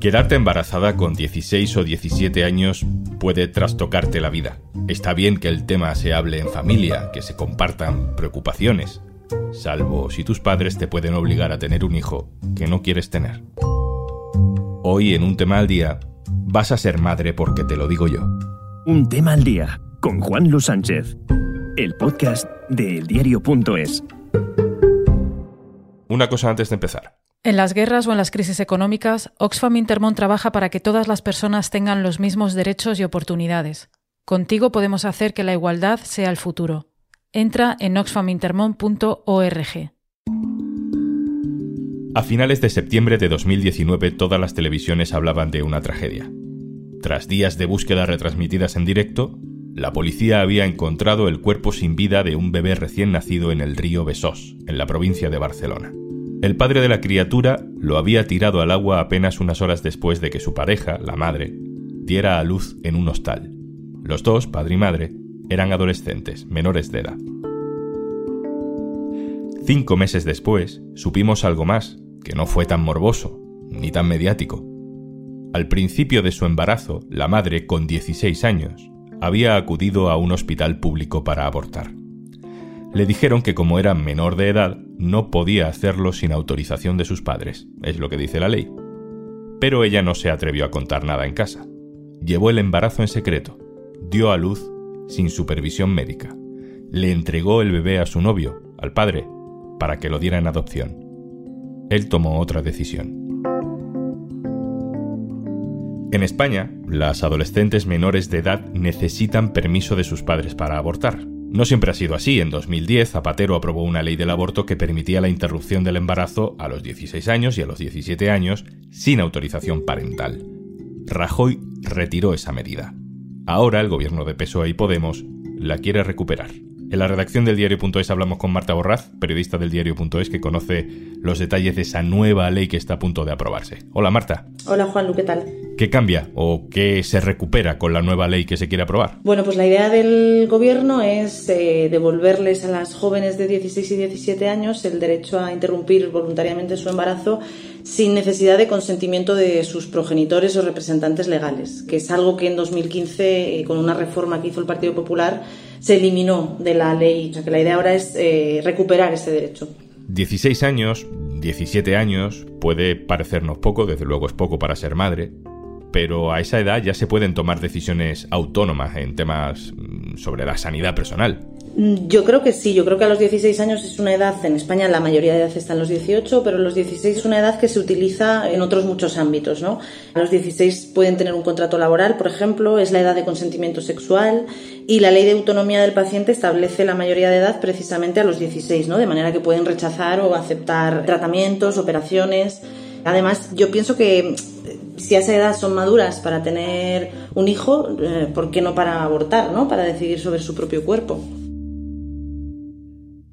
Quedarte embarazada con 16 o 17 años puede trastocarte la vida. Está bien que el tema se hable en familia, que se compartan preocupaciones, salvo si tus padres te pueden obligar a tener un hijo que no quieres tener. Hoy en un tema al día, vas a ser madre porque te lo digo yo. Un tema al día con Juan Luis Sánchez, el podcast de eldiario.es. Una cosa antes de empezar. En las guerras o en las crisis económicas, Oxfam Intermón trabaja para que todas las personas tengan los mismos derechos y oportunidades. Contigo podemos hacer que la igualdad sea el futuro. Entra en oxfamintermon.org. A finales de septiembre de 2019 todas las televisiones hablaban de una tragedia. Tras días de búsqueda retransmitidas en directo, la policía había encontrado el cuerpo sin vida de un bebé recién nacido en el río Besós, en la provincia de Barcelona. El padre de la criatura lo había tirado al agua apenas unas horas después de que su pareja, la madre, diera a luz en un hostal. Los dos, padre y madre, eran adolescentes, menores de edad. Cinco meses después, supimos algo más, que no fue tan morboso, ni tan mediático. Al principio de su embarazo, la madre, con 16 años, había acudido a un hospital público para abortar. Le dijeron que como era menor de edad, no podía hacerlo sin autorización de sus padres, es lo que dice la ley. Pero ella no se atrevió a contar nada en casa. Llevó el embarazo en secreto, dio a luz sin supervisión médica. Le entregó el bebé a su novio, al padre, para que lo diera en adopción. Él tomó otra decisión. En España, las adolescentes menores de edad necesitan permiso de sus padres para abortar. No siempre ha sido así. En 2010, Zapatero aprobó una ley del aborto que permitía la interrupción del embarazo a los 16 años y a los 17 años sin autorización parental. Rajoy retiró esa medida. Ahora el gobierno de PSOE y Podemos la quiere recuperar. En la redacción del diario.es hablamos con Marta Borraz, periodista del diario.es que conoce los detalles de esa nueva ley que está a punto de aprobarse. Hola Marta. Hola Juan, ¿qué tal? ¿Qué cambia o qué se recupera con la nueva ley que se quiere aprobar? Bueno, pues la idea del gobierno es eh, devolverles a las jóvenes de 16 y 17 años el derecho a interrumpir voluntariamente su embarazo sin necesidad de consentimiento de sus progenitores o representantes legales, que es algo que en 2015, eh, con una reforma que hizo el Partido Popular, se eliminó de la ley. O sea que la idea ahora es eh, recuperar ese derecho. 16 años, 17 años, puede parecernos poco, desde luego es poco para ser madre, pero a esa edad ya se pueden tomar decisiones autónomas en temas mm, sobre la sanidad personal. Mm, yo creo que sí, yo creo que a los 16 años es una edad, en España la mayoría de edad está en los 18, pero los 16 es una edad que se utiliza en otros muchos ámbitos, ¿no? A los 16 pueden tener un contrato laboral, por ejemplo, es la edad de consentimiento sexual y la ley de autonomía del paciente establece la mayoría de edad precisamente a los 16, ¿no? De manera que pueden rechazar o aceptar tratamientos, operaciones. Además, yo pienso que eh, si a esa edad son maduras para tener un hijo, eh, ¿por qué no para abortar, ¿no? Para decidir sobre su propio cuerpo.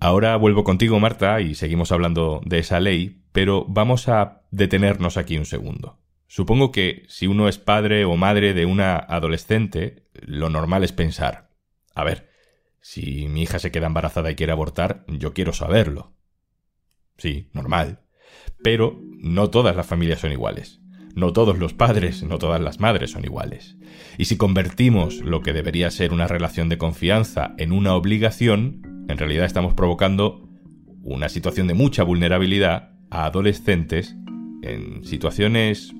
Ahora vuelvo contigo, Marta, y seguimos hablando de esa ley, pero vamos a detenernos aquí un segundo. Supongo que si uno es padre o madre de una adolescente, lo normal es pensar, a ver, si mi hija se queda embarazada y quiere abortar, yo quiero saberlo. Sí, normal. Pero no todas las familias son iguales. No todos los padres, no todas las madres son iguales. Y si convertimos lo que debería ser una relación de confianza en una obligación, en realidad estamos provocando una situación de mucha vulnerabilidad a adolescentes en situaciones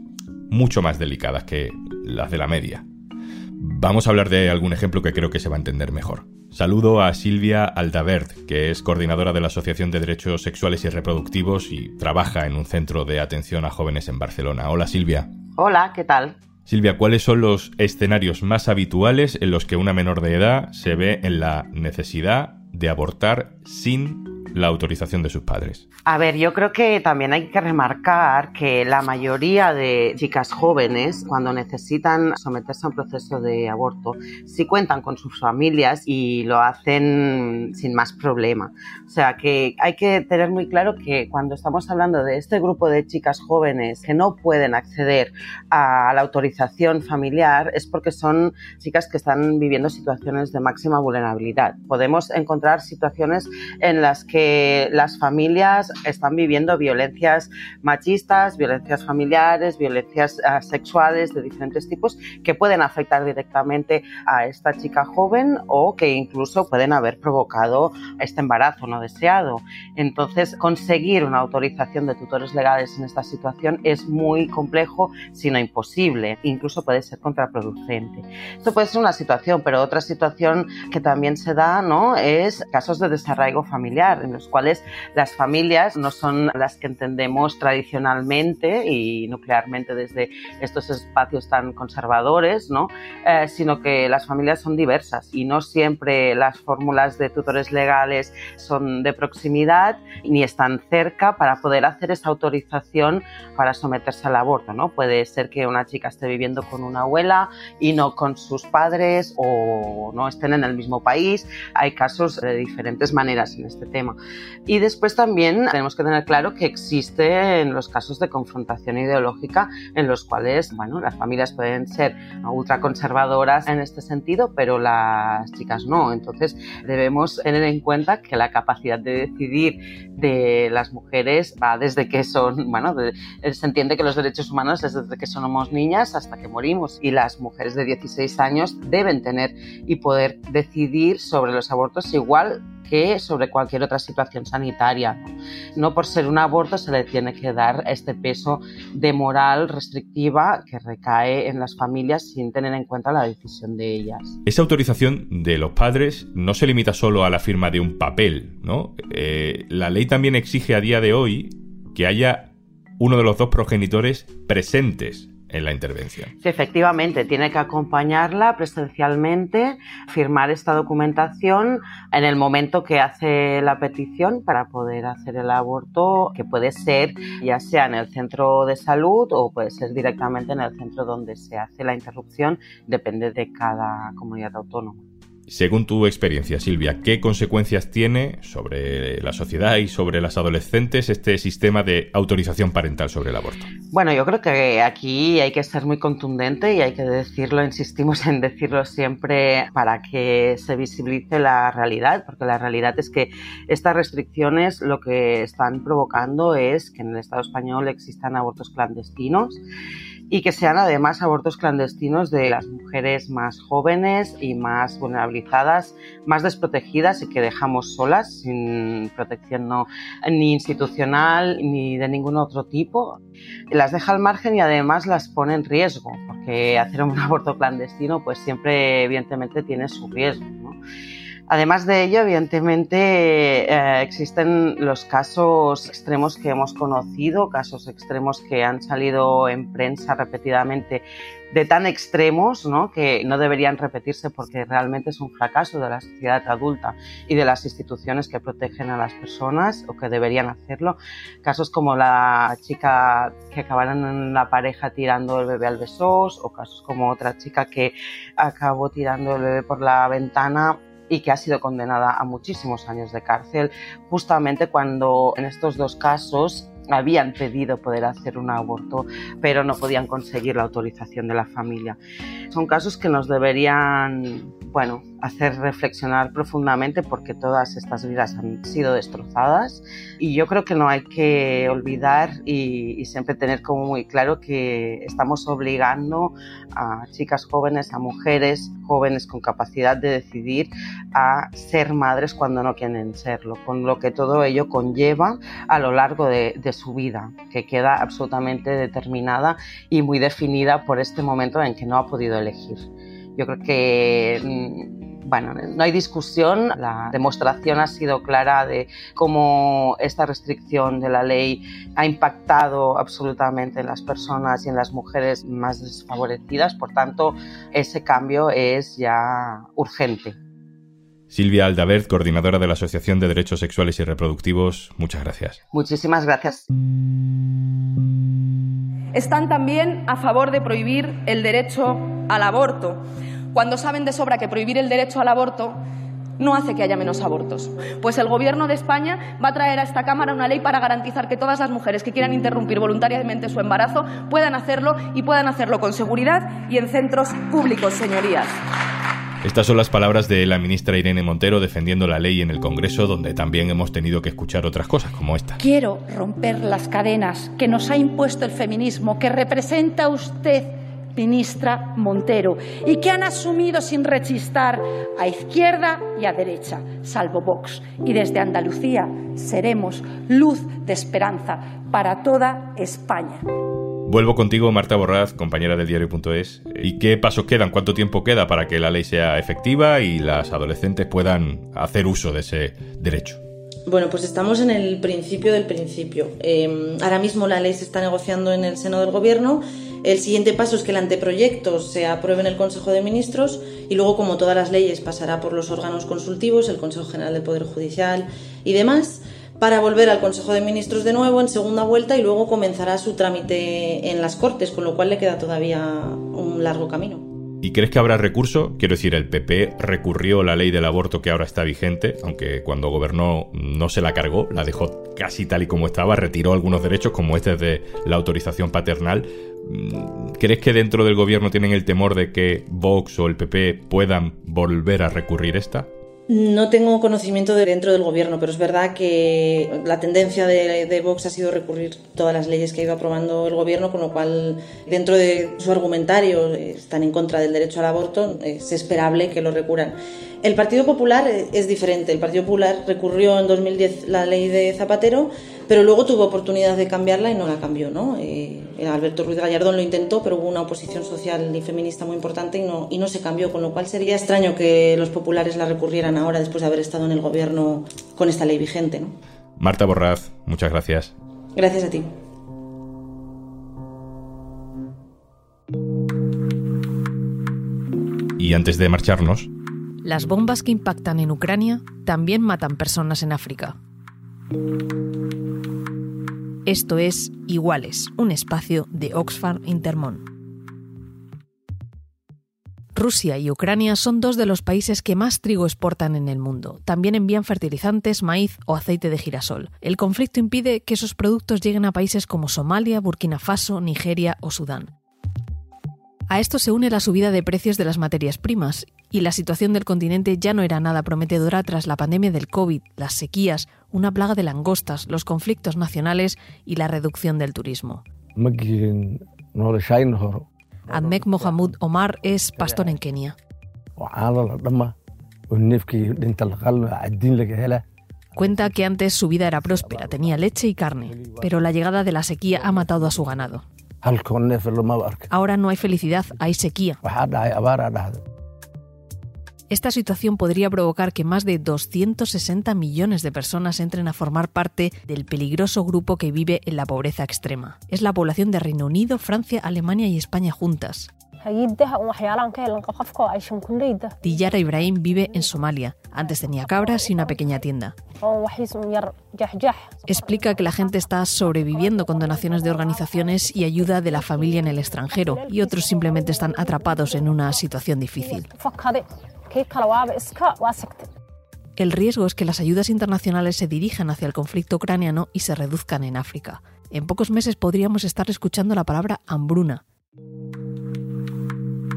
mucho más delicadas que las de la media. Vamos a hablar de algún ejemplo que creo que se va a entender mejor. Saludo a Silvia Aldavert, que es coordinadora de la Asociación de Derechos Sexuales y Reproductivos y trabaja en un centro de atención a jóvenes en Barcelona. Hola Silvia. Hola, ¿qué tal? Silvia, ¿cuáles son los escenarios más habituales en los que una menor de edad se ve en la necesidad de abortar sin la autorización de sus padres. A ver, yo creo que también hay que remarcar que la mayoría de chicas jóvenes, cuando necesitan someterse a un proceso de aborto, sí cuentan con sus familias y lo hacen sin más problema. O sea que hay que tener muy claro que cuando estamos hablando de este grupo de chicas jóvenes que no pueden acceder a la autorización familiar, es porque son chicas que están viviendo situaciones de máxima vulnerabilidad. Podemos encontrar situaciones en las que que las familias están viviendo violencias machistas, violencias familiares, violencias uh, sexuales de diferentes tipos que pueden afectar directamente a esta chica joven o que incluso pueden haber provocado este embarazo no deseado. Entonces, conseguir una autorización de tutores legales en esta situación es muy complejo, si no imposible. Incluso puede ser contraproducente. Esto puede ser una situación, pero otra situación que también se da ¿no? es casos de desarraigo familiar, los cuales las familias no son las que entendemos tradicionalmente y nuclearmente desde estos espacios tan conservadores, ¿no? Eh, sino que las familias son diversas y no siempre las fórmulas de tutores legales son de proximidad ni están cerca para poder hacer esa autorización para someterse al aborto. ¿no? Puede ser que una chica esté viviendo con una abuela y no con sus padres o no estén en el mismo país. Hay casos de diferentes maneras en este tema. Y después también tenemos que tener claro que existen los casos de confrontación ideológica en los cuales bueno, las familias pueden ser ultraconservadoras en este sentido, pero las chicas no. Entonces debemos tener en cuenta que la capacidad de decidir de las mujeres va desde que son, bueno, se entiende que los derechos humanos es desde que somos niñas hasta que morimos y las mujeres de 16 años deben tener y poder decidir sobre los abortos igual que sobre cualquier otra situación sanitaria. ¿no? por ser un aborto se le tiene que dar este peso de moral restrictiva que recae en las familias sin tener en cuenta la decisión de ellas. Esa autorización de los padres no se limita solo a la firma de un papel, ¿no? Eh, la ley también exige a día de hoy que haya uno de los dos progenitores presentes en la intervención. Sí, efectivamente, tiene que acompañarla presencialmente, firmar esta documentación en el momento que hace la petición para poder hacer el aborto, que puede ser ya sea en el centro de salud o puede ser directamente en el centro donde se hace la interrupción, depende de cada comunidad autónoma. Según tu experiencia, Silvia, ¿qué consecuencias tiene sobre la sociedad y sobre las adolescentes este sistema de autorización parental sobre el aborto? Bueno, yo creo que aquí hay que ser muy contundente y hay que decirlo, insistimos en decirlo siempre para que se visibilice la realidad, porque la realidad es que estas restricciones lo que están provocando es que en el Estado español existan abortos clandestinos y que sean además abortos clandestinos de las mujeres más jóvenes y más vulnerabilizadas, más desprotegidas y que dejamos solas sin protección no, ni institucional ni de ningún otro tipo. Las deja al margen y además las pone en riesgo, porque hacer un aborto clandestino pues siempre evidentemente tiene su riesgo. ¿no? Además de ello, evidentemente, eh, existen los casos extremos que hemos conocido, casos extremos que han salido en prensa repetidamente, de tan extremos ¿no? que no deberían repetirse porque realmente es un fracaso de la sociedad adulta y de las instituciones que protegen a las personas o que deberían hacerlo. Casos como la chica que acabaron en la pareja tirando el bebé al besos o casos como otra chica que acabó tirando el bebé por la ventana y que ha sido condenada a muchísimos años de cárcel, justamente cuando en estos dos casos habían pedido poder hacer un aborto, pero no podían conseguir la autorización de la familia. Son casos que nos deberían, bueno, hacer reflexionar profundamente porque todas estas vidas han sido destrozadas y yo creo que no hay que olvidar y, y siempre tener como muy claro que estamos obligando a chicas jóvenes, a mujeres jóvenes con capacidad de decidir a ser madres cuando no quieren serlo, con lo que todo ello conlleva a lo largo de, de su vida, que queda absolutamente determinada y muy definida por este momento en que no ha podido elegir. Yo creo que mm, bueno, no hay discusión, la demostración ha sido clara de cómo esta restricción de la ley ha impactado absolutamente en las personas y en las mujeres más desfavorecidas, por tanto, ese cambio es ya urgente. Silvia Aldabert, coordinadora de la Asociación de Derechos Sexuales y Reproductivos, muchas gracias. Muchísimas gracias. Están también a favor de prohibir el derecho al aborto cuando saben de sobra que prohibir el derecho al aborto no hace que haya menos abortos. Pues el Gobierno de España va a traer a esta Cámara una ley para garantizar que todas las mujeres que quieran interrumpir voluntariamente su embarazo puedan hacerlo y puedan hacerlo con seguridad y en centros públicos, señorías. Estas son las palabras de la ministra Irene Montero defendiendo la ley en el Congreso, donde también hemos tenido que escuchar otras cosas como esta. Quiero romper las cadenas que nos ha impuesto el feminismo, que representa usted ministra Montero, y que han asumido sin rechistar a izquierda y a derecha, salvo Vox. Y desde Andalucía seremos luz de esperanza para toda España. Vuelvo contigo, Marta Borraz, compañera del diario.es. ¿Y qué pasos quedan? ¿Cuánto tiempo queda para que la ley sea efectiva y las adolescentes puedan hacer uso de ese derecho? Bueno, pues estamos en el principio del principio. Em, ahora mismo la ley se está negociando en el seno del Gobierno. El siguiente paso es que el anteproyecto se apruebe en el Consejo de Ministros y luego, como todas las leyes, pasará por los órganos consultivos, el Consejo General del Poder Judicial y demás para volver al Consejo de Ministros de nuevo en segunda vuelta y luego comenzará su trámite en las Cortes, con lo cual le queda todavía un largo camino. ¿Y crees que habrá recurso? Quiero decir, el PP recurrió la ley del aborto que ahora está vigente, aunque cuando gobernó no se la cargó, la dejó casi tal y como estaba, retiró algunos derechos como este de la autorización paternal. Mm, ¿Crees que dentro del gobierno tienen el temor de que Vox o el PP puedan volver a recurrir esta? No tengo conocimiento de dentro del gobierno, pero es verdad que la tendencia de, Vox ha sido recurrir todas las leyes que ha ido aprobando el gobierno, con lo cual dentro de su argumentario están en contra del derecho al aborto, es esperable que lo recurran. El Partido Popular es diferente. El Partido Popular recurrió en 2010 la ley de Zapatero, pero luego tuvo oportunidad de cambiarla y no la cambió. ¿no? Eh, Alberto Ruiz Gallardón lo intentó, pero hubo una oposición social y feminista muy importante y no, y no se cambió, con lo cual sería extraño que los populares la recurrieran ahora después de haber estado en el gobierno con esta ley vigente. ¿no? Marta Borraz, muchas gracias. Gracias a ti. Y antes de marcharnos, las bombas que impactan en Ucrania también matan personas en África. Esto es Iguales, un espacio de Oxfam Intermón. Rusia y Ucrania son dos de los países que más trigo exportan en el mundo. También envían fertilizantes, maíz o aceite de girasol. El conflicto impide que esos productos lleguen a países como Somalia, Burkina Faso, Nigeria o Sudán. A esto se une la subida de precios de las materias primas y la situación del continente ya no era nada prometedora tras la pandemia del COVID, las sequías, una plaga de langostas, los conflictos nacionales y la reducción del turismo. Admek Mohamud Omar es pastor en Kenia. Cuenta que antes su vida era próspera, tenía leche y carne, pero la llegada de la sequía ha matado a su ganado. Ahora no hay felicidad, hay sequía. Esta situación podría provocar que más de 260 millones de personas entren a formar parte del peligroso grupo que vive en la pobreza extrema. Es la población de Reino Unido, Francia, Alemania y España juntas. Tillara Ibrahim vive en Somalia. Antes tenía cabras y una pequeña tienda. Explica que la gente está sobreviviendo con donaciones de organizaciones y ayuda de la familia en el extranjero, y otros simplemente están atrapados en una situación difícil. El riesgo es que las ayudas internacionales se dirijan hacia el conflicto ucraniano y se reduzcan en África. En pocos meses podríamos estar escuchando la palabra hambruna.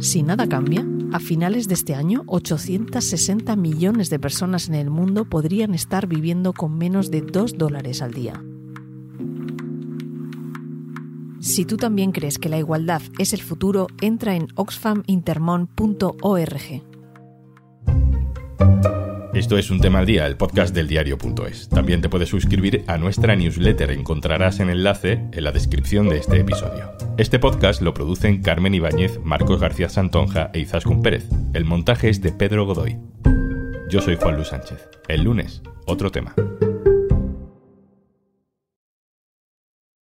Si nada cambia, a finales de este año, 860 millones de personas en el mundo podrían estar viviendo con menos de 2 dólares al día. Si tú también crees que la igualdad es el futuro, entra en oxfamintermon.org. Esto es un tema al día, el podcast del diario.es. También te puedes suscribir a nuestra newsletter, encontrarás el enlace en la descripción de este episodio. Este podcast lo producen Carmen Ibáñez, Marcos García Santonja e Izaskun Pérez. El montaje es de Pedro Godoy. Yo soy Juan Luis Sánchez. El lunes, otro tema.